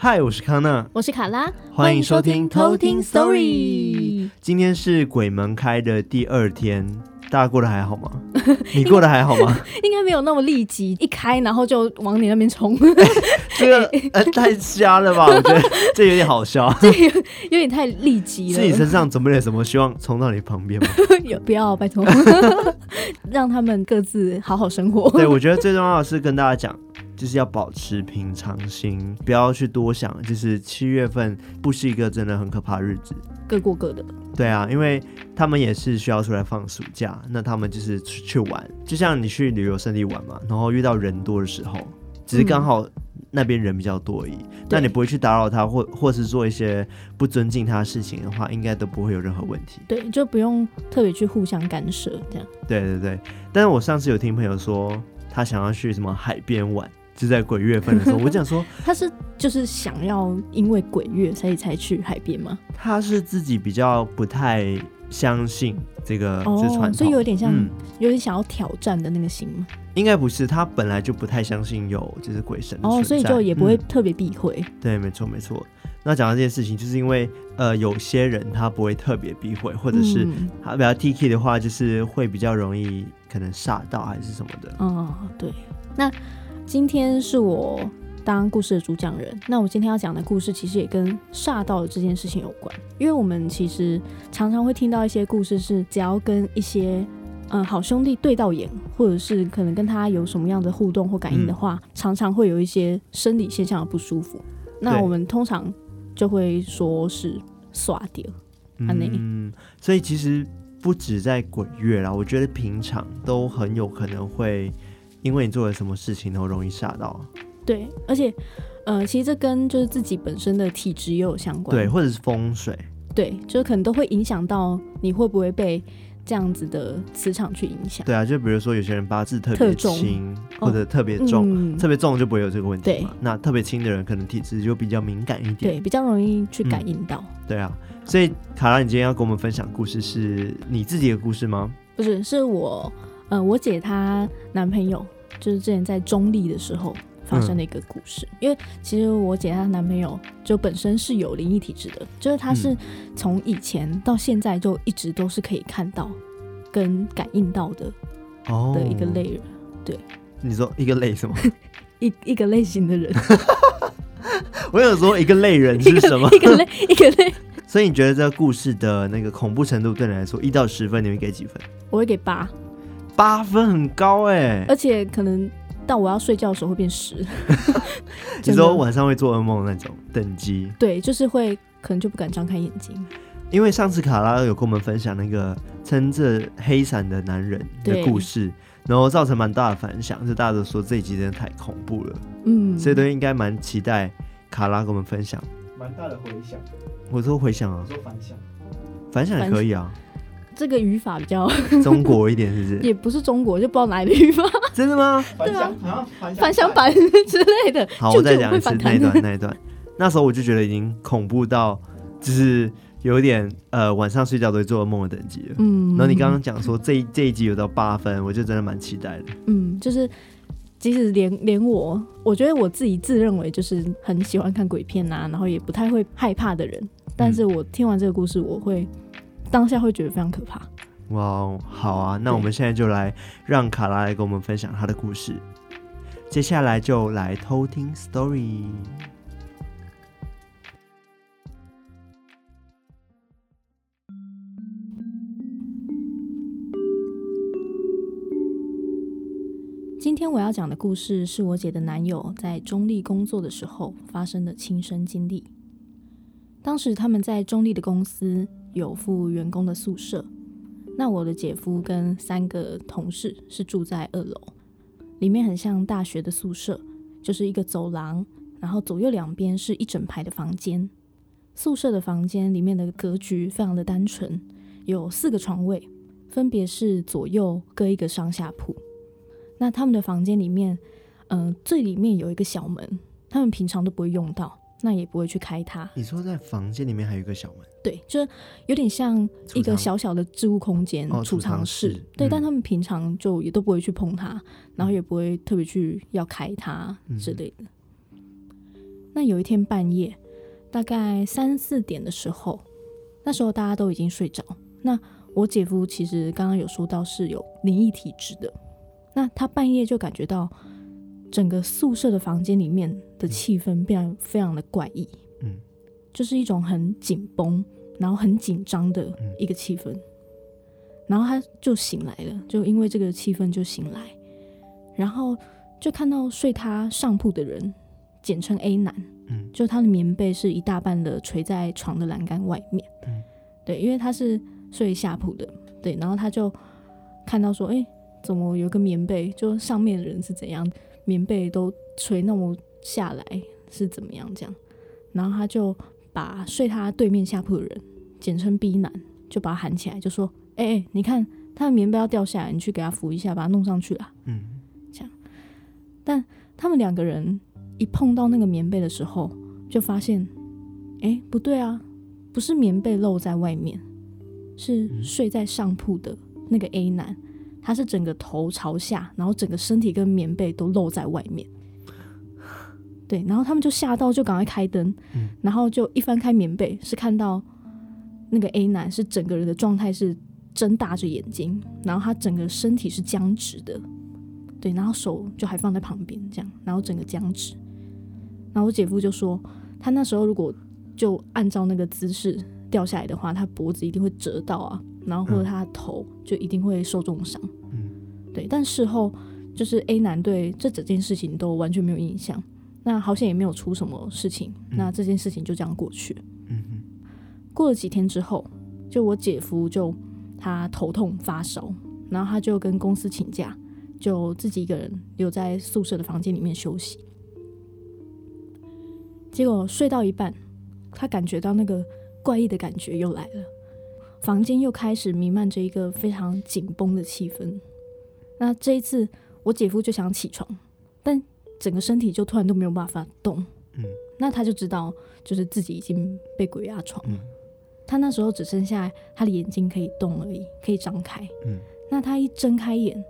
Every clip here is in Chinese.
嗨，我是康娜，我是卡拉，欢迎收听偷听 Story。今天是鬼门开的第二天，大家过得还好吗？你过得还好吗？应该没有那么立即，一开然后就往你那边冲。这个呃太瞎了吧？我觉得这有点好笑，这有有点太立即了。是你身上准备了什么？希望冲到你旁边吗？有不要拜托，让他们各自好好生活。对，我觉得最重要的是跟大家讲。就是要保持平常心，不要去多想。就是七月份不是一个真的很可怕的日子，各过各的。对啊，因为他们也是需要出来放暑假，那他们就是去，去玩，就像你去旅游胜地玩嘛，然后遇到人多的时候，只是刚好那边人比较多而已。那、嗯、你不会去打扰他，或或是做一些不尊敬他的事情的话，应该都不会有任何问题。对，就不用特别去互相干涉这样。对对对，但是我上次有听朋友说，他想要去什么海边玩。就在鬼月份的时候，我讲说 他是就是想要因为鬼月所以才去海边吗？他是自己比较不太相信这个这传统，所以有点像、嗯、有点想要挑战的那个心吗？应该不是，他本来就不太相信有就是鬼神哦，所以就也不会特别避讳、嗯。对，没错没错。那讲到这件事情，就是因为呃有些人他不会特别避讳，或者是他比较 T K 的话，就是会比较容易可能吓到还是什么的。哦，对，那。今天是我当故事的主讲人，那我今天要讲的故事其实也跟煞到的这件事情有关，因为我们其实常常会听到一些故事，是只要跟一些嗯好兄弟对到眼，或者是可能跟他有什么样的互动或感应的话，嗯、常常会有一些生理现象的不舒服。那我们通常就会说是煞到。嗯，所以其实不止在鬼月啦，我觉得平常都很有可能会。因为你做了什么事情，然后容易吓到。对，而且，呃，其实这跟就是自己本身的体质也有相关。对，或者是风水。对，就是可能都会影响到你会不会被这样子的磁场去影响。对啊，就比如说有些人八字特别轻，或者特别重，哦嗯、特别重就不会有这个问题嘛。那特别轻的人可能体质就比较敏感一点，对，比较容易去感应到。嗯、对啊，所以卡拉，你今天要跟我们分享故事是你自己的故事吗？不是，是我。呃，我姐她男朋友就是之前在中立的时候发生的一个故事。嗯、因为其实我姐她男朋友就本身是有灵异体质的，就是他是从以前到现在就一直都是可以看到跟感应到的哦的一个类人。对，你说一个类什么？一一个类型的人。我有说一个类人是什么？一个类一个类。所以你觉得这个故事的那个恐怖程度对你来说一到十分，你会给几分？我会给八。八分很高哎、欸，而且可能到我要睡觉的时候会变十。你说晚上会做噩梦那种等级？对，就是会可能就不敢张开眼睛。因为上次卡拉有跟我们分享那个撑着黑伞的男人的故事，然后造成蛮大的反响，就大家都说这一集真的太恐怖了。嗯，所以都应该蛮期待卡拉跟我们分享。蛮大的回响。我说回响啊，我说反响，反响也可以啊。这个语法比较 中国一点，是不是？也不是中国，就不知道哪里的语法。真的吗？对啊，反响版之类的。好，我再讲一次那一段，那一段。那时候我就觉得已经恐怖到，就是有点呃，晚上睡觉都会做噩梦的等级了。嗯。然后你刚刚讲说这一这一集有到八分，我就真的蛮期待的。嗯，就是即使连连我，我觉得我自己自认为就是很喜欢看鬼片啊，然后也不太会害怕的人，但是我听完这个故事，我会。当下会觉得非常可怕。哇，好啊，那我们现在就来让卡拉来跟我们分享她的故事。接下来就来偷听 story。今天我要讲的故事是我姐的男友在中立工作的时候发生的亲身经历。当时他们在中立的公司。有附员工的宿舍，那我的姐夫跟三个同事是住在二楼，里面很像大学的宿舍，就是一个走廊，然后左右两边是一整排的房间。宿舍的房间里面的格局非常的单纯，有四个床位，分别是左右各一个上下铺。那他们的房间里面，嗯、最里面有一个小门，他们平常都不会用到。那也不会去开它。你说在房间里面还有一个小门？对，就是有点像一个小小的置物空间，储藏、室。对，嗯、但他们平常就也都不会去碰它，然后也不会特别去要开它之类的。嗯、那有一天半夜，大概三四点的时候，那时候大家都已经睡着。那我姐夫其实刚刚有说到是有灵异体质的，那他半夜就感觉到整个宿舍的房间里面的气氛变得非常的怪异，嗯，就是一种很紧绷，然后很紧张的一个气氛。然后他就醒来了，就因为这个气氛就醒来，然后就看到睡他上铺的人。简称 A 男，嗯，就他的棉被是一大半的垂在床的栏杆外面，嗯，对，因为他是睡下铺的，对，然后他就看到说，哎，怎么有个棉被，就上面的人是怎样，棉被都垂那么下来是怎么样？这样，然后他就把睡他对面下铺的人，简称 B 男，就把他喊起来，就说，哎哎，你看他的棉被要掉下来，你去给他扶一下，把他弄上去了，嗯，这样，但他们两个人。一碰到那个棉被的时候，就发现，哎，不对啊，不是棉被露在外面，是睡在上铺的那个 A 男，他是整个头朝下，然后整个身体跟棉被都露在外面。对，然后他们就吓到，就赶快开灯，然后就一翻开棉被，是看到那个 A 男是整个人的状态是睁大着眼睛，然后他整个身体是僵直的，对，然后手就还放在旁边这样，然后整个僵直。然后我姐夫就说，他那时候如果就按照那个姿势掉下来的话，他脖子一定会折到啊，然后或者他的头就一定会受重伤。嗯，对。但事后就是 A 男对这整件事情都完全没有印象，那好像也没有出什么事情，那这件事情就这样过去。嗯哼。过了几天之后，就我姐夫就他头痛发烧，然后他就跟公司请假，就自己一个人留在宿舍的房间里面休息。结果睡到一半，他感觉到那个怪异的感觉又来了，房间又开始弥漫着一个非常紧绷的气氛。那这一次，我姐夫就想起床，但整个身体就突然都没有办法动。嗯，那他就知道，就是自己已经被鬼压床。嗯，他那时候只剩下他的眼睛可以动而已，可以张开。嗯，那他一睁开眼，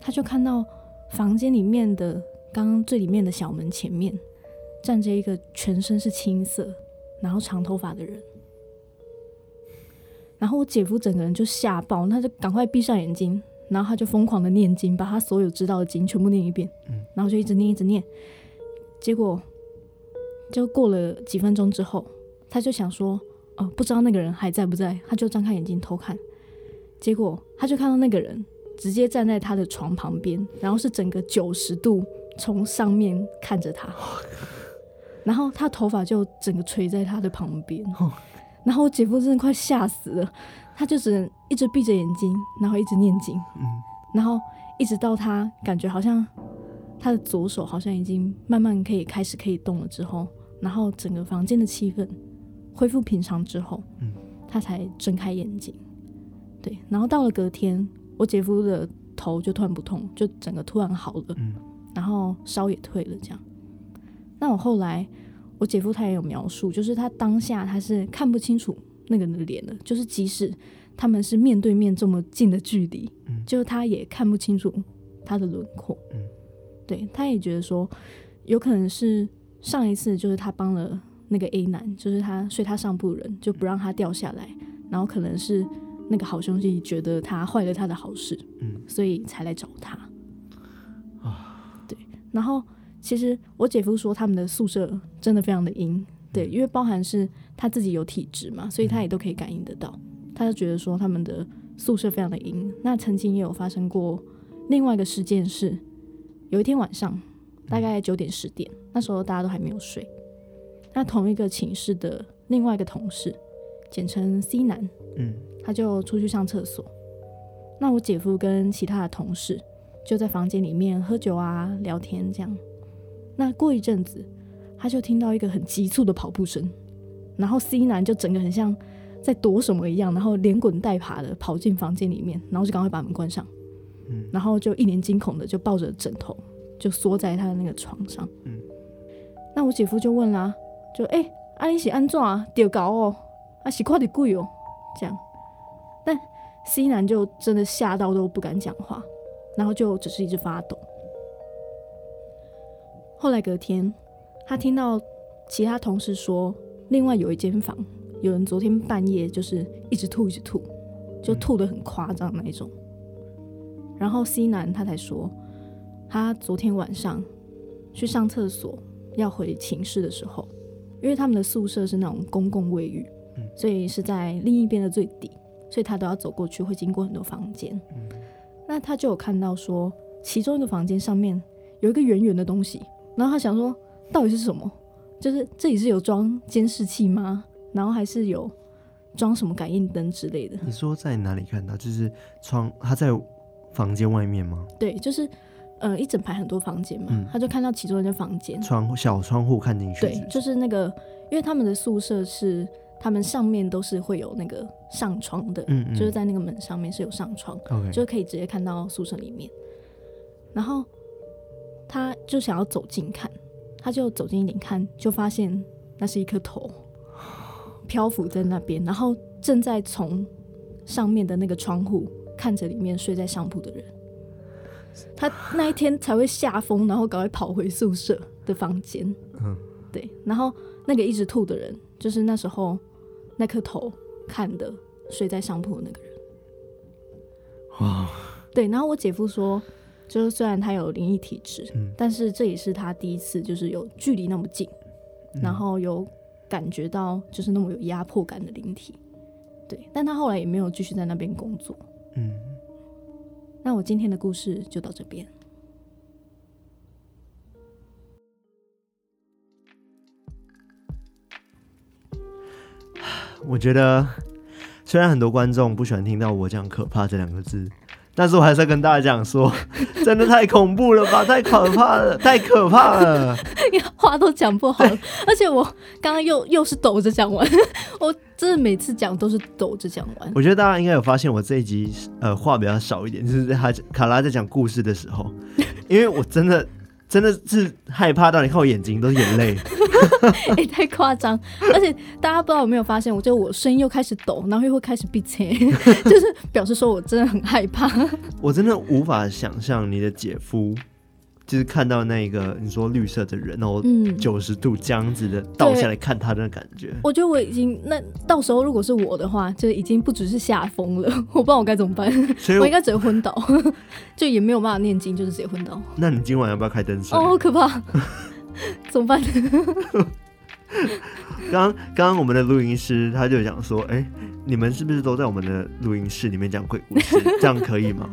他就看到房间里面的刚刚最里面的小门前面。站着一个全身是青色，然后长头发的人，然后我姐夫整个人就吓爆，他就赶快闭上眼睛，然后他就疯狂的念经，把他所有知道的经全部念一遍，然后就一直念一直念，结果就过了几分钟之后，他就想说，哦，不知道那个人还在不在，他就张开眼睛偷看，结果他就看到那个人直接站在他的床旁边，然后是整个九十度从上面看着他。然后他头发就整个垂在他的旁边，然后我姐夫真的快吓死了，他就只能一直闭着眼睛，然后一直念经，然后一直到他感觉好像他的左手好像已经慢慢可以开始可以动了之后，然后整个房间的气氛恢复平常之后，他才睁开眼睛。对，然后到了隔天，我姐夫的头就突然不痛，就整个突然好了，然后烧也退了，这样。那我后来，我姐夫他也有描述，就是他当下他是看不清楚那个人的脸的，就是即使他们是面对面这么近的距离，嗯，就他也看不清楚他的轮廓，嗯，对，他也觉得说，有可能是上一次就是他帮了那个 A 男，就是他睡他上铺人，就不让他掉下来，然后可能是那个好兄弟觉得他坏了他的好事，嗯，所以才来找他，啊，对，然后。其实我姐夫说他们的宿舍真的非常的阴，对，因为包含是他自己有体质嘛，所以他也都可以感应得到。他就觉得说他们的宿舍非常的阴。那曾经也有发生过另外一个事件是，有一天晚上大概九点十点，那时候大家都还没有睡，那同一个寝室的另外一个同事，简称 C 男，嗯，他就出去上厕所。那我姐夫跟其他的同事就在房间里面喝酒啊、聊天这样。那过一阵子，他就听到一个很急促的跑步声，然后 C 男就整个很像在躲什么一样，然后连滚带爬的跑进房间里面，然后就赶快把门关上，嗯，然后就一脸惊恐的就抱着枕头就缩在他的那个床上，嗯，那我姐夫就问啦，就哎，你是安怎啊？丢搞哦，啊是快点跪哦，这样，但 C 男就真的吓到都不敢讲话，然后就只是一直发抖。后来隔天，他听到其他同事说，另外有一间房，有人昨天半夜就是一直吐，一直吐，就吐得很夸张那一种。然后 C 男他才说，他昨天晚上去上厕所，要回寝室的时候，因为他们的宿舍是那种公共卫浴，所以是在另一边的最底，所以他都要走过去，会经过很多房间。那他就有看到说，其中一个房间上面有一个圆圆的东西，然后他想说，到底是什么？就是这里是有装监视器吗？然后还是有装什么感应灯之类的？你说在哪里看到？就是窗，他在房间外面吗？对，就是呃一整排很多房间嘛，嗯、他就看到其中一间房间窗小窗户看进去？对，就是那个，因为他们的宿舍是他们上面都是会有那个上窗的，嗯，嗯，就是在那个门上面是有上窗，Okay. 就是可以直接看到宿舍里面。然后他就想要走近看。他就走近一点看，就发现那是一颗头漂浮在那边，然后正在从上面的那个窗户看着里面睡在上铺的人。他那一天才会吓疯，然后赶快跑回宿舍的房间。嗯，对。然后那个一直吐的人，就是那时候那颗头看的睡在上铺的那个人。哇。对。然后我姐夫说。就是虽然他有灵异体质，嗯、但是这也是他第一次，就是有距离那么近，嗯、然后有感觉到就是那么有压迫感的灵体，对。但他后来也没有继续在那边工作。嗯。那我今天的故事就到这边。我觉得，虽然很多观众不喜欢听到我讲“可怕”这两个字。但是我还是要跟大家讲说，真的太恐怖了吧，太可怕了，太可怕了，话都讲不好，而且我刚刚又又是抖着讲完，我真的每次讲都是抖着讲完。我觉得大家应该有发现，我这一集呃话比较少一点，就是在卡拉在讲故事的时候，因为我真的。真的是害怕到你看我眼睛都是眼泪，哎、欸，太夸张！而且大家不知道有没有发现，我就我声音又开始抖，然后又会开始闭嘴，就是表示说我真的很害怕。我真的无法想象你的姐夫。就是看到那个你说绿色的人，然后九十度这样子的倒下来看他的感觉。我觉得我已经那到时候如果是我的话，就已经不只是吓疯了，我不知道我该怎么办。所以我，我应该直接昏倒，就也没有办法念经，就是直接昏倒。那你今晚要不要开灯睡？哦，好可怕！怎么办？刚刚刚我们的录音师他就讲说，哎、欸，你们是不是都在我们的录音室里面讲鬼故事？这样可以吗？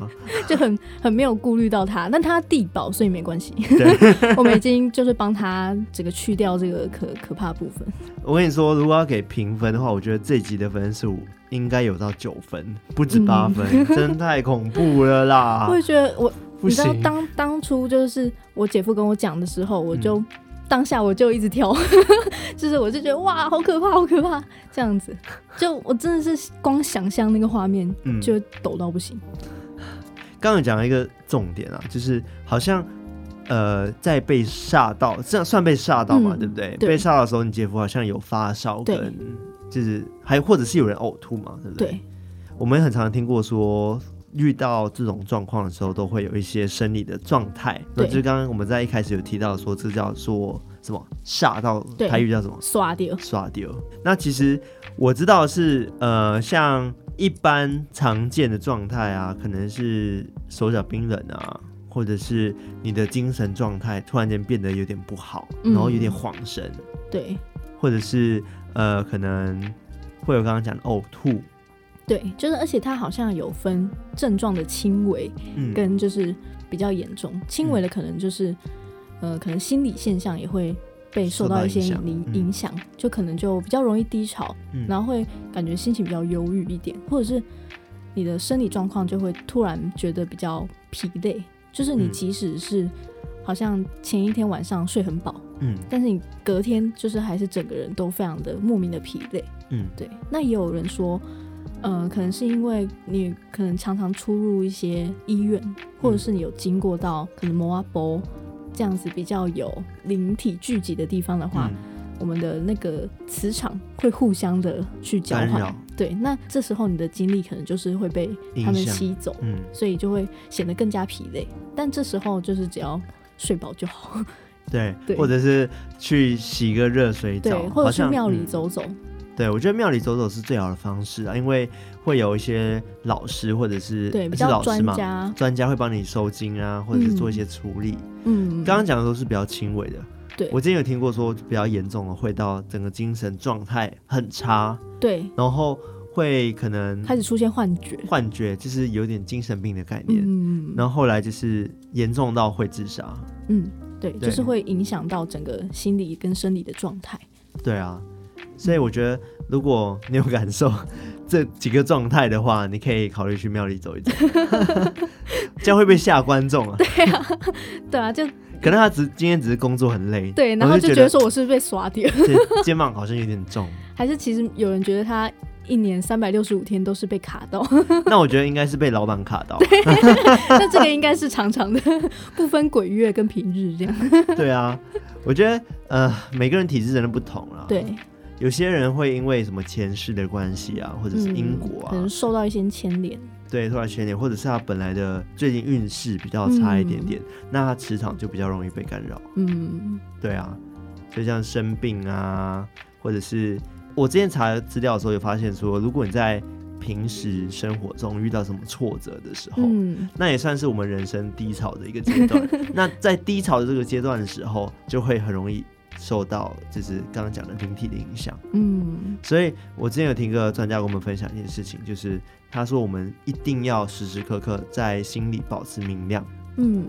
就很很没有顾虑到他，但他地保，所以没关系。对我们已经就是帮他这个去掉这个可可怕部分。我跟你说，如果要给评分的话，我觉得这集的分数应该有到九分，不止八分，嗯、真的太恐怖了啦！我也觉得我，你知道当当初就是我姐夫跟我讲的时候，我就。嗯当下我就一直跳，就是我就觉得哇，好可怕，好可怕，这样子，就我真的是光想象那个画面就抖到不行。刚刚讲了一个重点啊，就是好像呃在被吓到，这样算被吓到嘛，嗯、对不对？对被吓到的时候，你姐夫好像有发烧，跟就是还或者是有人呕吐嘛，对不对？对我们也很常听过说。遇到这种状况的时候，都会有一些生理的状态。那就是刚刚我们在一开始有提到说，这叫做什么？吓到台语叫什么？刷掉，刷掉。那其实我知道是呃，像一般常见的状态啊，可能是手脚冰冷啊，或者是你的精神状态突然间变得有点不好，然后有点恍神。嗯、对，或者是呃，可能会有刚刚讲的呕吐。对，就是，而且它好像有分症状的轻微，跟就是比较严重。轻、嗯、微的可能就是，嗯、呃，可能心理现象也会被受到一些影影响，嗯、就可能就比较容易低潮，嗯、然后会感觉心情比较忧郁一点，或者是你的生理状况就会突然觉得比较疲累，就是你即使是好像前一天晚上睡很饱，嗯，但是你隔天就是还是整个人都非常的莫名的疲累，嗯，对。那也有人说。嗯、呃，可能是因为你可能常常出入一些医院，或者是你有经过到可能摩阿波这样子比较有灵体聚集的地方的话，嗯、我们的那个磁场会互相的去交换。对，那这时候你的精力可能就是会被他们吸走，嗯，所以就会显得更加疲累。但这时候就是只要睡饱就好，对，对或者是去洗个热水澡，对，或者去庙里嗯走走。对，我觉得庙里走走是最好的方式啊，因为会有一些老师或者是对比较专家，专家会帮你收金啊，或者是做一些处理。嗯，刚刚讲的都是比较轻微的，对我之前有听过说比较严重的会到整个精神状态很差，对，然后会可能开始出现幻觉，幻觉，就是有点精神病的概念，嗯，然后后来就是严重到会自杀。嗯，对，对就是会影响到整个心理跟生理的状态。对啊，所以我觉得如果你有感受 这几个状态的话，你可以考虑去庙里走一走，这样会不会吓观众啊？对啊，对啊，就可能他只今天只是工作很累，对，然后就觉得说我是不是被耍掉，对肩膀好像有点重。还是其实有人觉得他一年三百六十五天都是被卡到，那我觉得应该是被老板卡到。那这个应该是常常的，不分鬼月跟平日这样。对啊，我觉得呃，每个人体质真的不同啦。对，有些人会因为什么前世的关系啊，或者是因果啊，嗯、可能受到一些牵连。对，受到牵连，或者是他本来的最近运势比较差一点点，嗯、那他磁场就比较容易被干扰。嗯，对啊，就像生病啊，或者是我之前查资料的时候有发现说，如果你在平时生活中遇到什么挫折的时候，嗯，那也算是我们人生低潮的一个阶段。那在低潮的这个阶段的时候，就会很容易受到就是刚刚讲的灵体的影响。嗯，所以我之前有听个专家跟我们分享一件事情，就是他说我们一定要时时刻刻在心里保持明亮，嗯，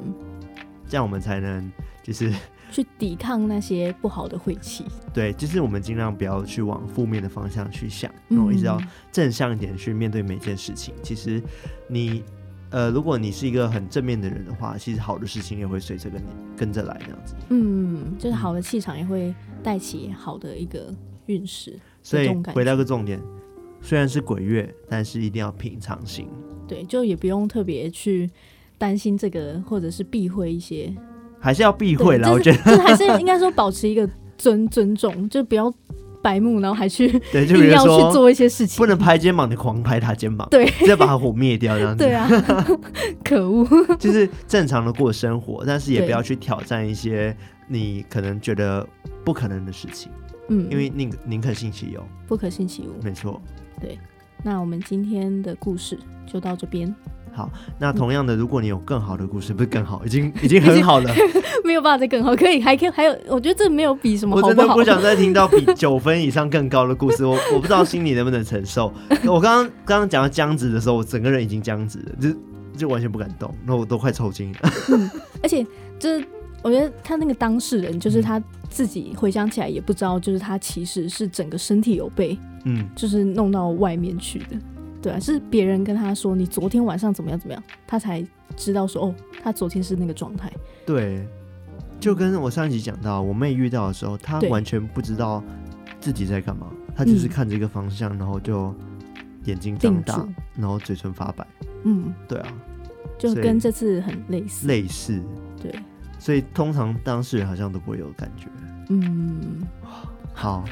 这样我们才能就是 去抵抗那些不好的晦气。对，就是我们尽量不要去往负面的方向去想，然后一直要正向一点去面对每件事情。其实你呃，如果你是一个很正面的人的话，其实好的事情也会随着跟你跟着来这样子。嗯，就是好的气场也会带起好的一个运势。所以回到个重点，虽然是鬼月，但是一定要平常心。对，就也不用特别去担心这个，或者是避讳一些。还是要避讳啦，我觉得，就是还是应该说保持一个尊尊重，就不要白目，然后还去对，就比如说要去做一些事情，不能拍肩膀，你狂拍他肩膀，对，再把他火灭掉这样子。对啊，可恶，就是正常的过生活，但是也不要去挑战一些你可能觉得不可能的事情。嗯，因为宁宁可信其有，不可信其无。没错。对，那我们今天的故事就到这边。好，那同样的，如果你有更好的故事，不是更好，已经 已经很好了，没有办法再更好，可以，还可以，还有，我觉得这没有比什么好不好，我真的不想再听到比九分以上更高的故事，我我不知道心里能不能承受。我刚刚刚刚讲到僵直的时候，我整个人已经僵直了，就就完全不敢动，那我都快抽筋了。嗯，而且就是我觉得他那个当事人，就是他自己回想起来也不知道，就是他其实是整个身体有被，嗯，就是弄到外面去的。对啊，是别人跟他说你昨天晚上怎么样怎么样，他才知道说哦，他昨天是那个状态。对，就跟我上一集讲到，我妹遇到的时候，她完全不知道自己在干嘛，她只是看着一个方向，嗯、然后就眼睛瞪大，然后嘴唇发白。嗯，对啊，就跟这次很类似。类似，对，所以通常当事人好像都不会有感觉。嗯。好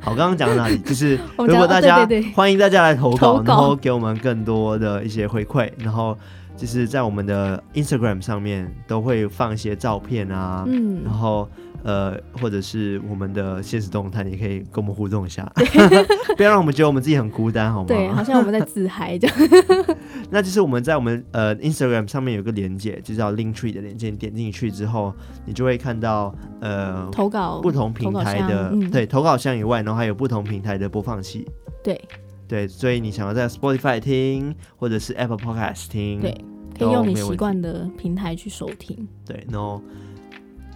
好，刚刚讲到哪里？就是如果大家欢迎大家来投稿，然后给我们更多的一些回馈，然后就是在我们的 Instagram 上面都会放一些照片啊，嗯，然后呃，或者是我们的现实动态，你可以跟我们互动一下，不要让我们觉得我们自己很孤单，好吗？对，好像我们在自嗨这样。那就是我们在我们呃 Instagram 上面有个连接，就叫 Linktree 的连接，你点进去之后，你就会看到呃投稿不同平台的对投稿箱以外，然后还有不同平台的播放器。对对，所以你想要在 Spotify 听，或者是 Apple Podcast 听，对，可以用你习惯的平台去收听。对，然后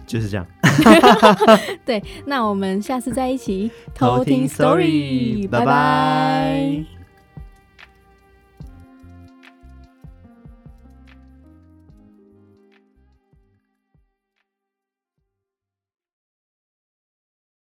就是这样。对，那我们下次再一起偷听 Story，拜拜。